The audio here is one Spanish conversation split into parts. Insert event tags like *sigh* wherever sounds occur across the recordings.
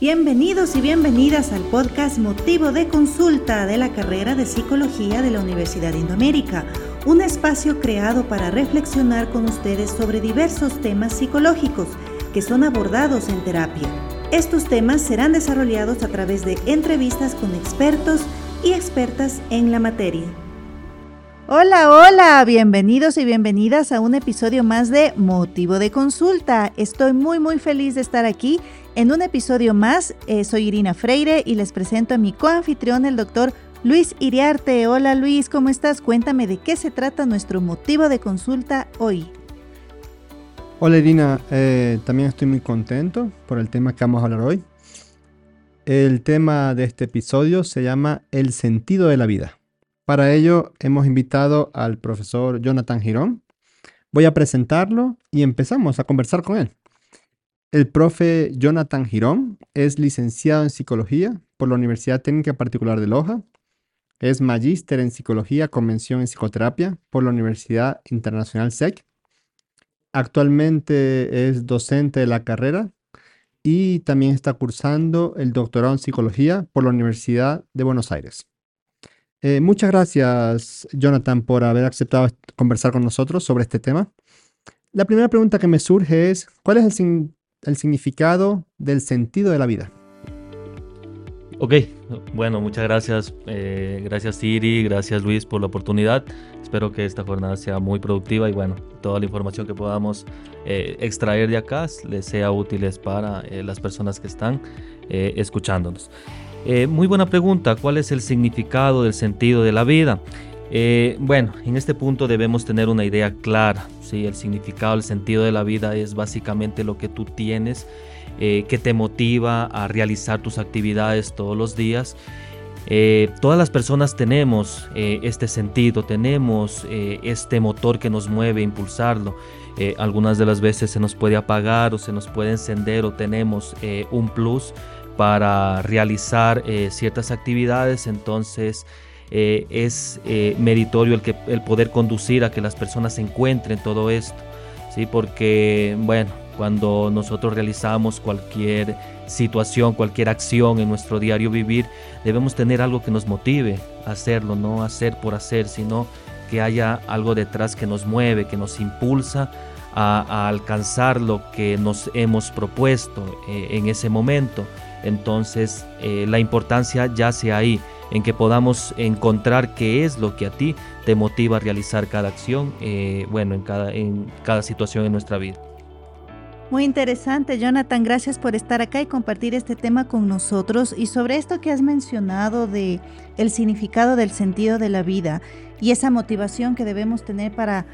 Bienvenidos y bienvenidas al podcast Motivo de Consulta de la carrera de Psicología de la Universidad de Indoamérica, un espacio creado para reflexionar con ustedes sobre diversos temas psicológicos que son abordados en terapia. Estos temas serán desarrollados a través de entrevistas con expertos y expertas en la materia. Hola, hola, bienvenidos y bienvenidas a un episodio más de Motivo de Consulta. Estoy muy muy feliz de estar aquí en un episodio más, eh, soy Irina Freire y les presento a mi coanfitrión, el doctor Luis Iriarte. Hola Luis, ¿cómo estás? Cuéntame de qué se trata nuestro motivo de consulta hoy. Hola Irina, eh, también estoy muy contento por el tema que vamos a hablar hoy. El tema de este episodio se llama El sentido de la vida. Para ello hemos invitado al profesor Jonathan Girón. Voy a presentarlo y empezamos a conversar con él. El profe Jonathan Girón es licenciado en psicología por la Universidad Técnica Particular de Loja. Es magíster en psicología, convención en psicoterapia por la Universidad Internacional SEC. Actualmente es docente de la carrera y también está cursando el doctorado en psicología por la Universidad de Buenos Aires. Eh, muchas gracias, Jonathan, por haber aceptado conversar con nosotros sobre este tema. La primera pregunta que me surge es, ¿cuál es el, el significado del sentido de la vida. Ok, bueno, muchas gracias. Eh, gracias Siri, gracias Luis por la oportunidad. Espero que esta jornada sea muy productiva y bueno, toda la información que podamos eh, extraer de acá les sea útiles para eh, las personas que están escuchándonos. muy buena pregunta, ¿cuál es el significado del sentido de la vida? Bueno, en este punto debemos tener una idea clara ¿sí? El significado, el sentido de la vida es básicamente lo que tú tienes, eh, que te motiva a realizar tus actividades todos los días. Eh, todas las personas tenemos eh, este sentido, tenemos este motor que nos mueve a impulsarlo. algunas de las veces se nos puede apagar o se nos puede encender o tenemos un plus para realizar ciertas actividades. Entonces, eh, es eh, meritorio el, que, el poder conducir a que las personas encuentren todo esto, ¿sí? porque bueno, cuando nosotros realizamos cualquier situación, cualquier acción en nuestro diario vivir, debemos tener algo que nos motive a hacerlo, no hacer por hacer, sino que haya algo detrás que nos mueve, que nos impulsa a, alcanzar lo que nos hemos propuesto eh, en ese momento. Entonces la importancia yace ahí en que podamos encontrar qué es lo que a ti te motiva a realizar cada acción, eh, bueno, en cada, en cada situación en nuestra vida. Muy interesante, Jonathan. Gracias por estar acá y compartir este tema con nosotros. Y sobre esto que has mencionado de el significado del sentido de la vida y esa motivación que debemos tener para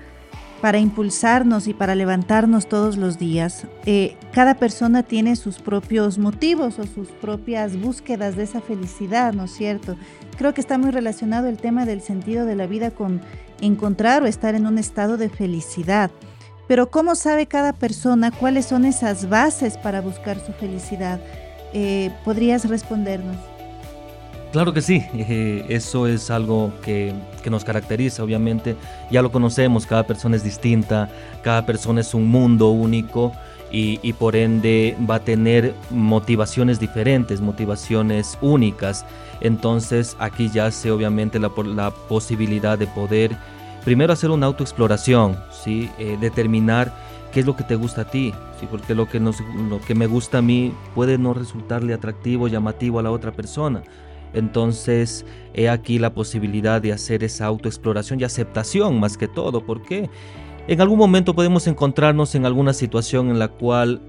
para impulsarnos y para levantarnos todos los días. Eh, cada persona tiene sus propios motivos o sus propias búsquedas de esa felicidad, ¿no es cierto? Creo que está muy relacionado el tema del sentido de la vida con encontrar o estar en un estado de felicidad. Pero ¿cómo sabe cada persona cuáles son esas bases para buscar su felicidad? Eh, ¿Podrías respondernos? Claro que sí, eh, eso es algo que, nos caracteriza, obviamente, ya lo conocemos, cada persona es distinta, cada persona es un mundo único y, por ende va a tener motivaciones diferentes, motivaciones únicas. Entonces aquí ya se obviamente la, la posibilidad de poder primero hacer una autoexploración, ¿sí? Eh, determinar qué es lo que te gusta a ti, porque lo que, nos, lo que me gusta a mí puede no resultarle atractivo, llamativo a la otra persona. Entonces, he aquí la posibilidad de hacer esa autoexploración y aceptación más que todo, porque en algún momento podemos encontrarnos en alguna situación en la cual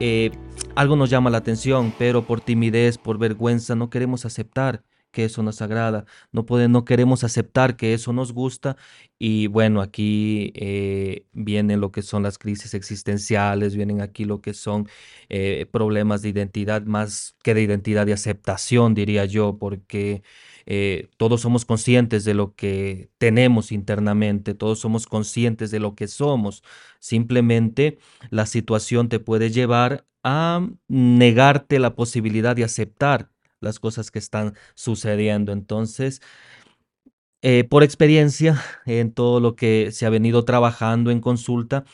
eh, algo nos llama la atención, pero por timidez, por vergüenza, no queremos aceptar que eso nos agrada, no, no queremos aceptar que eso nos gusta y bueno, aquí eh, vienen lo que son las crisis existenciales, vienen aquí lo que son eh, problemas de identidad más que de identidad de aceptación, diría yo, porque... Eh, todos somos conscientes de lo que tenemos internamente, todos somos conscientes de lo que somos. Simplemente la situación te puede llevar a negarte la posibilidad de aceptar las cosas que están sucediendo. Entonces, eh, por experiencia en todo lo que se ha venido trabajando en consulta,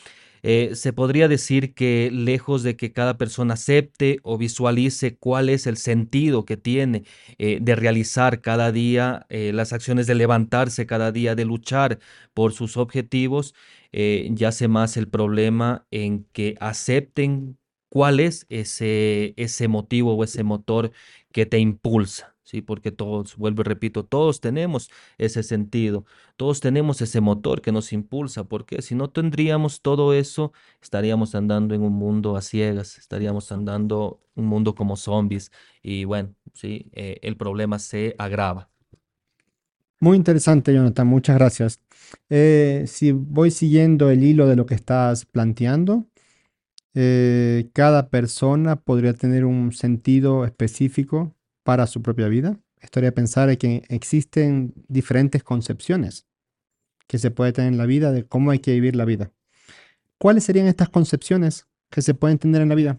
Eh, se podría decir que lejos de que cada persona acepte o visualice cuál es el sentido que tiene eh, de realizar cada día las acciones de levantarse cada día, de luchar por sus objetivos, yace más el problema en que acepten cuál es ese, ese motivo o ese motor que te impulsa. ¿sí? Porque todos, vuelvo y repito, todos tenemos ese sentido, todos tenemos ese motor que nos impulsa, porque si no tendríamos todo eso, estaríamos andando en un mundo a ciegas, estaríamos andando un mundo como zombies y bueno, ¿sí? Eh, el problema se agrava. Muy interesante, Jonathan, muchas gracias. Eh, si voy siguiendo el hilo de lo que estás planteando, eh, cada persona podría tener un sentido específico para su propia vida. Estaría pensar que existen diferentes concepciones que se puede tener en la vida de cómo hay que vivir la vida. ¿Cuáles serían estas concepciones que se pueden tener en la vida?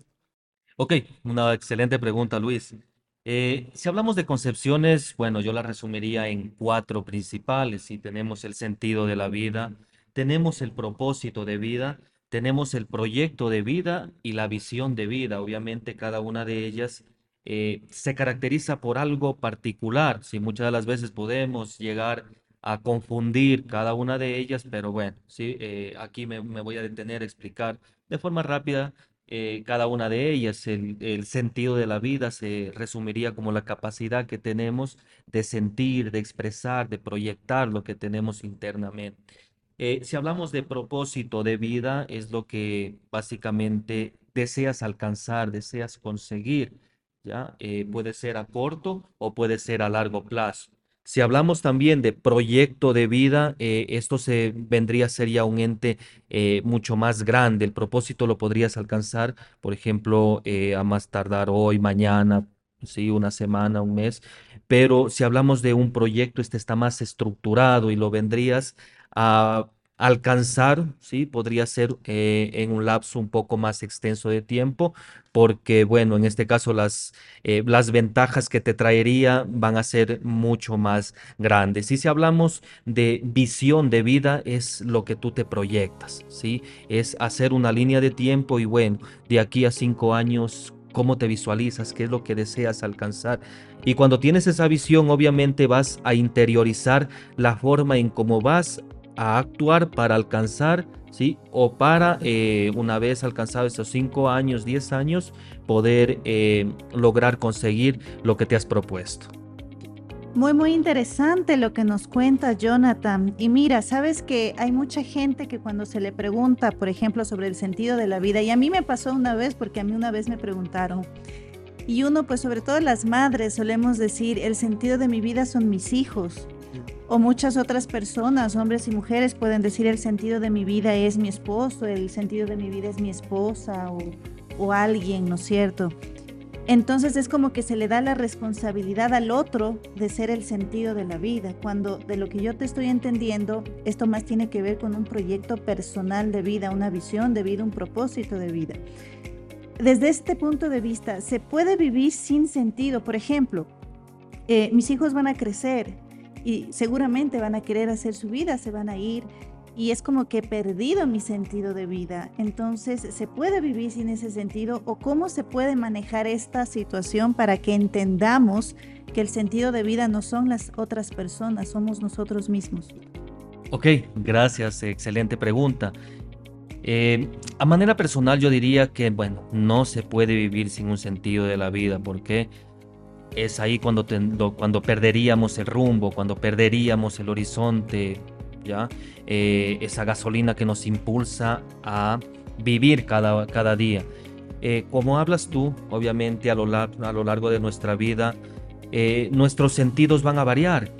Ok, una excelente pregunta, Luis. Eh, si hablamos de concepciones, bueno, yo la resumiría en cuatro principales. Si tenemos el sentido de la vida, tenemos el propósito de vida, tenemos el proyecto de vida y la visión de vida. Obviamente cada una de ellas eh, se caracteriza por algo particular. Si muchas de las veces podemos llegar a confundir cada una de ellas, pero bueno, sí, eh, aquí me, voy a detener a explicar de forma rápida eh, cada una de ellas. El, el, sentido de la vida se resumiría como la capacidad que tenemos de sentir, de expresar, de proyectar lo que tenemos internamente. Si hablamos de propósito de vida, es lo que básicamente deseas alcanzar, deseas conseguir ¿ya? Eh, puede ser a corto o puede ser a largo plazo. Si hablamos también de proyecto de vida, eh, esto se vendría a ser ya un ente eh, mucho más grande. El propósito lo podrías alcanzar, por ejemplo, a más tardar hoy, mañana, sí, una semana, un mes. Pero si hablamos de un proyecto, este está más estructurado y lo vendrías a alcanzar, ¿sí? Podría ser eh, en un lapso un poco más extenso de tiempo, porque, bueno, en este caso las, eh, las ventajas que te traería van a ser mucho más grandes. Y si hablamos de visión de vida, es lo que tú te proyectas, ¿sí? Es hacer una línea de tiempo y, bueno, de aquí a cinco años, cómo te visualizas, qué es lo que deseas alcanzar. Y cuando tienes esa visión, obviamente vas a interiorizar la forma en cómo vas a actuar para alcanzar, ¿sí? O para, eh, una vez alcanzado esos 5 años, 10 años, poder eh, lograr conseguir lo que te has propuesto. Muy, muy interesante lo que nos cuenta Jonathan. Y mira, sabes que hay mucha gente que cuando se le pregunta, por ejemplo, sobre el sentido de la vida, y a mí me pasó una vez porque a mí una vez me preguntaron, y uno, pues sobre todo las madres, solemos decir, el sentido de mi vida son mis hijos. O muchas otras personas, hombres y mujeres, pueden decir el sentido de mi vida es mi esposo, el sentido de mi vida es mi esposa o, o alguien, ¿no es cierto? Entonces es como que se le da la responsabilidad al otro de ser el sentido de la vida, cuando de lo que yo te estoy entendiendo, esto más tiene que ver con un proyecto personal de vida, una visión de vida, un propósito de vida. Desde este punto de vista, ¿se puede vivir sin sentido? Por ejemplo, eh, mis hijos van a crecer, y seguramente van a querer hacer su vida, se van a ir y es como que he perdido mi sentido de vida. Entonces, ¿se puede vivir sin ese sentido o cómo se puede manejar esta situación para que entendamos que el sentido de vida no son las otras personas, somos nosotros mismos? Ok, gracias, excelente pregunta. Eh, a manera personal yo diría que, bueno, no se puede vivir sin un sentido de la vida. ¿Por qué? Es ahí cuando, cuando perderíamos el rumbo, cuando perderíamos el horizonte, ¿ya? Eh, esa gasolina que nos impulsa a vivir cada, cada día. Eh, como hablas tú, obviamente a lo, a lo largo de nuestra vida, eh, nuestros sentidos van a variar,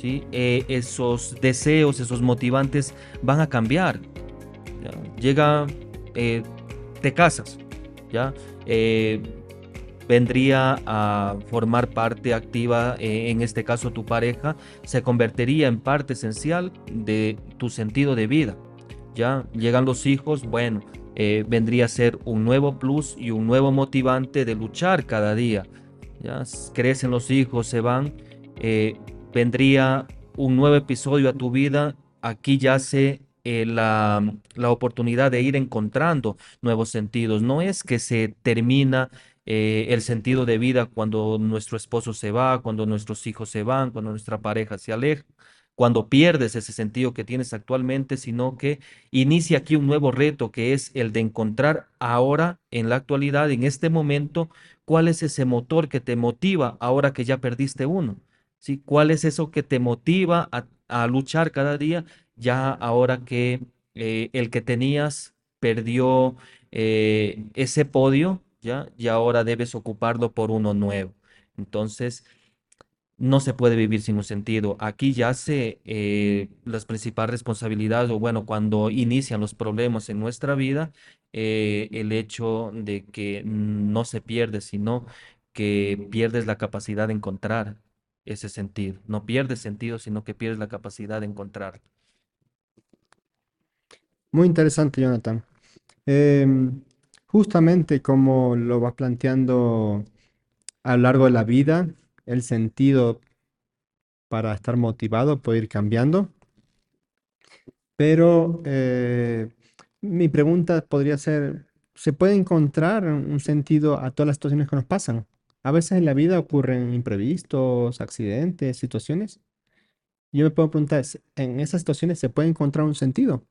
¿sí? esos deseos, esos motivantes van a cambiar. Llega, te casas, ¿ya? Vendría a formar parte activa, eh, en este caso tu pareja, se convertiría en parte esencial de tu sentido de vida. Ya llegan los hijos, bueno, eh, vendría a ser un nuevo plus y un nuevo motivante de luchar cada día. Ya crecen los hijos, se van, eh, vendría un nuevo episodio a tu vida. Aquí eh, la, la, oportunidad de ir encontrando nuevos sentidos. No es que se termina eh, el sentido de vida cuando nuestro esposo se va, cuando nuestros hijos se van, cuando nuestra pareja se aleja, cuando pierdes ese sentido que tienes actualmente, sino que inicia aquí un nuevo reto que es el de encontrar ahora, en la actualidad, en este momento, cuál es ese motor que te motiva ahora que ya perdiste uno. ¿Sí? ¿Cuál es eso que te motiva a, luchar cada día ya ahora que eh, el que tenías perdió eh, ese podio, ¿ya? Y ahora debes ocuparlo por uno nuevo. Entonces, no se puede vivir sin un sentido. Aquí yace eh, las principales responsabilidades, o bueno, cuando inician los problemas en nuestra vida, eh, el hecho de que no se pierde, sino que pierdes la capacidad de encontrar ese sentido. No pierdes sentido, sino que pierdes la capacidad de encontrar. Muy interesante, Jonathan. Em, justamente como lo vas planteando a lo largo de la vida, el sentido para estar motivado puede ir cambiando. Pero eh, mi pregunta podría ser, ¿se puede encontrar un sentido a todas las situaciones que nos pasan? A veces en la vida ocurren imprevistos, accidentes, situaciones. Yo me puedo preguntar, ¿en esas situaciones se puede encontrar un sentido?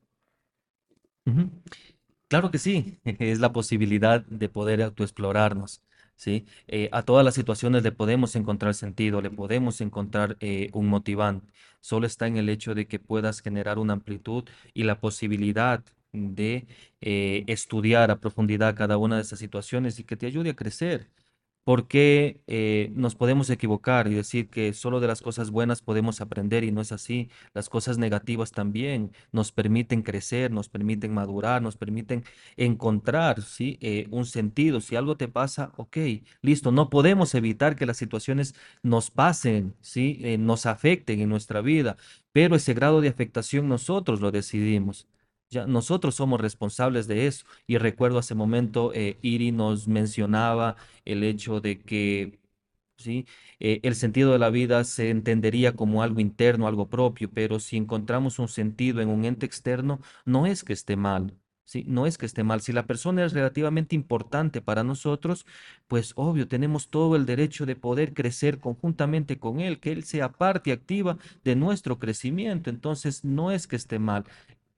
Claro que sí, *laughs* es la posibilidad de poder autoexplorarnos. ¿sí? Eh, a todas las situaciones le podemos encontrar sentido, le podemos encontrar eh, un motivante. Solo está en el hecho de que puedas generar una amplitud y la posibilidad de eh, estudiar a profundidad cada una de esas situaciones y que te ayude a crecer porque eh, nos podemos equivocar y decir que solo de las cosas buenas podemos aprender y no es así. Las cosas negativas también nos permiten crecer, nos permiten madurar, nos permiten encontrar ¿sí? Eh, un sentido. Si algo te pasa, ok, listo, no podemos evitar que las situaciones nos pasen, ¿sí? Eh, nos afecten en nuestra vida, pero ese grado de afectación nosotros lo decidimos. Ya, nosotros somos responsables de eso. Y recuerdo hace momento, eh, Iri nos mencionaba el hecho de que ¿sí? Eh, el sentido de la vida se entendería como algo interno, algo propio, pero si encontramos un sentido en un ente externo, no es que esté mal. No es que esté mal. Si la persona es relativamente importante para nosotros, pues obvio, tenemos todo el derecho de poder crecer conjuntamente con él, que él sea parte activa de nuestro crecimiento. Entonces, no es que esté mal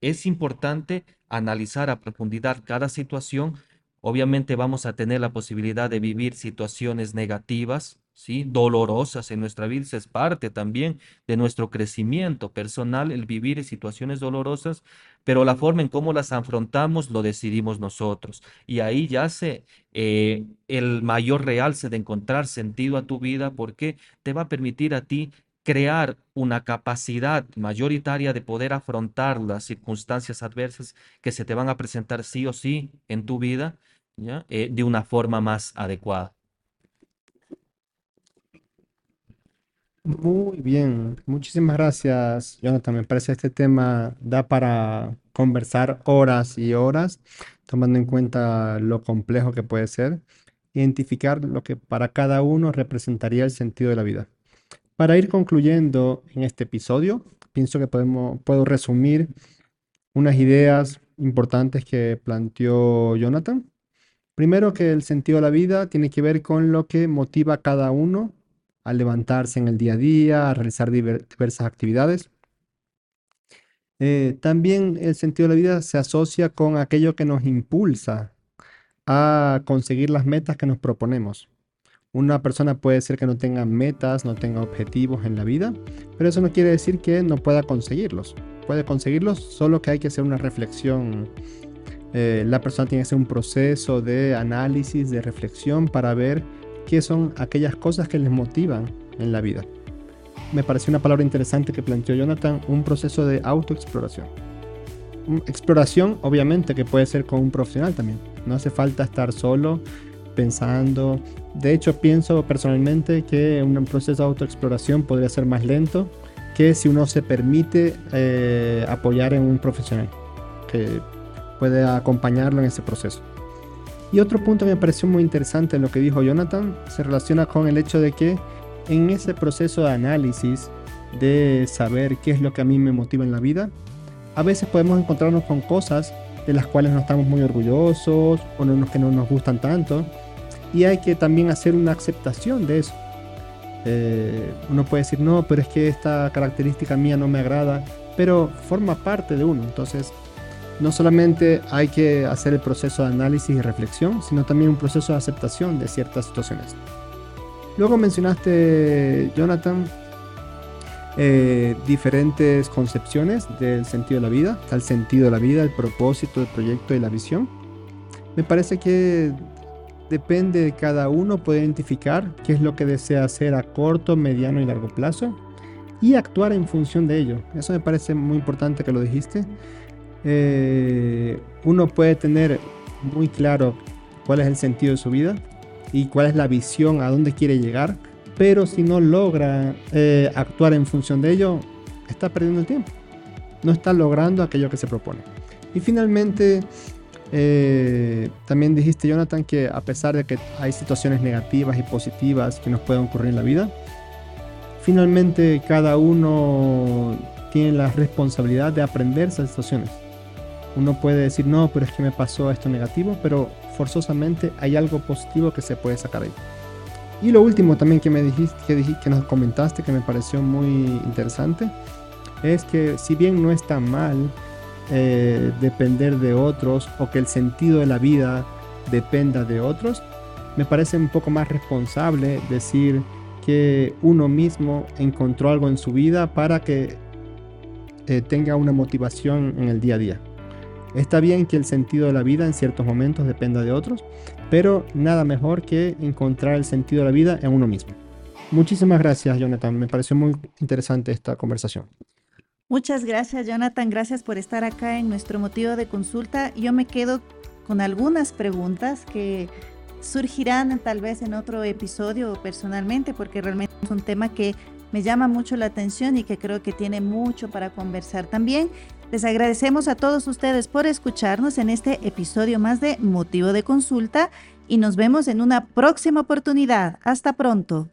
es importante analizar a profundidad cada situación. Obviamente vamos a tener la posibilidad de vivir situaciones negativas, ¿sí? dolorosas en nuestra vida. Es parte también de nuestro crecimiento personal el vivir situaciones dolorosas, pero la forma en cómo las afrontamos lo decidimos nosotros. Y ahí yace eh, el mayor realce de encontrar sentido a tu vida porque te va a permitir a ti crear una capacidad mayoritaria de poder afrontar las circunstancias adversas que se te van a presentar sí o sí en tu vida ¿ya? Eh, de una forma más adecuada. Muy bien, muchísimas gracias, Jonathan. Me parece que este tema da para conversar horas y horas, tomando en cuenta lo complejo que puede ser, identificar lo que para cada uno representaría el sentido de la vida. Para ir concluyendo en este episodio, pienso que podemos, puedo resumir unas ideas importantes que planteó Jonathan. Primero que el sentido de la vida tiene que ver con lo que motiva a cada uno a levantarse en el día a día, a realizar diversas actividades. Eh, también el sentido de la vida se asocia con aquello que nos impulsa a conseguir las metas que nos proponemos. Una persona puede ser que no tenga metas, no tenga objetivos en la vida, pero eso no quiere decir que no pueda conseguirlos. Puede conseguirlos, solo que hay que hacer una reflexión. Eh, la persona tiene que hacer un proceso de análisis, de reflexión para ver qué son aquellas cosas que les motivan en la vida. Me pareció una palabra interesante que planteó Jonathan, un proceso de autoexploración. Exploración, obviamente, que puede ser con un profesional también. No hace falta estar solo pensando. De hecho, pienso personalmente que un proceso de autoexploración podría ser más lento que si uno se permite eh, apoyar en un profesional que puede acompañarlo en ese proceso. Y otro punto que me pareció muy interesante en lo que dijo Jonathan se relaciona con el hecho de que en ese proceso de análisis de saber qué es lo que a mí me motiva en la vida, a veces podemos encontrarnos con cosas de las cuales no estamos muy orgullosos o no, que no nos gustan tanto. Y hay que también hacer una aceptación de eso. Eh, uno puede decir, no, pero es que esta característica mía no me agrada, pero forma parte de uno. Entonces, no solamente hay que hacer el proceso de análisis y reflexión, sino también un proceso de aceptación de ciertas situaciones. Luego mencionaste, Jonathan, eh, diferentes concepciones del sentido de la vida. El sentido de la vida, el propósito, el proyecto y la visión. Me parece que depende de cada uno poder identificar qué es lo que desea hacer a corto, mediano y largo plazo y actuar en función de ello. Eso me parece muy importante que lo dijiste. Eh, uno puede tener muy claro cuál es el sentido de su vida y cuál es la visión a dónde quiere llegar pero si no logra eh, actuar en función de ello, está perdiendo el tiempo. No está logrando aquello que se propone. Y finalmente, eh, también dijiste, Jonathan, que a pesar de que hay situaciones negativas y positivas que nos pueden ocurrir en la vida, finalmente cada uno tiene la responsabilidad de aprender esas situaciones. Uno puede decir, no, pero es que me pasó esto negativo, pero forzosamente hay algo positivo que se puede sacar ahí. Y lo último también que me dijiste, que, dijiste, que nos comentaste, que me pareció muy interesante, es que si bien no está mal eh, depender de otros o que el sentido de la vida dependa de otros, me parece un poco más responsable decir que uno mismo encontró algo en su vida para que eh, tenga una motivación en el día a día. Está bien que el sentido de la vida en ciertos momentos dependa de otros, pero nada mejor que encontrar el sentido de la vida en uno mismo. Muchísimas gracias, Jonathan. Me pareció muy interesante esta conversación. Muchas gracias, Jonathan. Gracias por estar acá en nuestro motivo de consulta. Yo me quedo con algunas preguntas que surgirán tal vez en otro episodio personalmente, porque realmente es un tema que me llama mucho la atención y que creo que tiene mucho para conversar también. Les agradecemos a todos ustedes por escucharnos en este episodio más de Motivo de Consulta y nos vemos en una próxima oportunidad. Hasta pronto.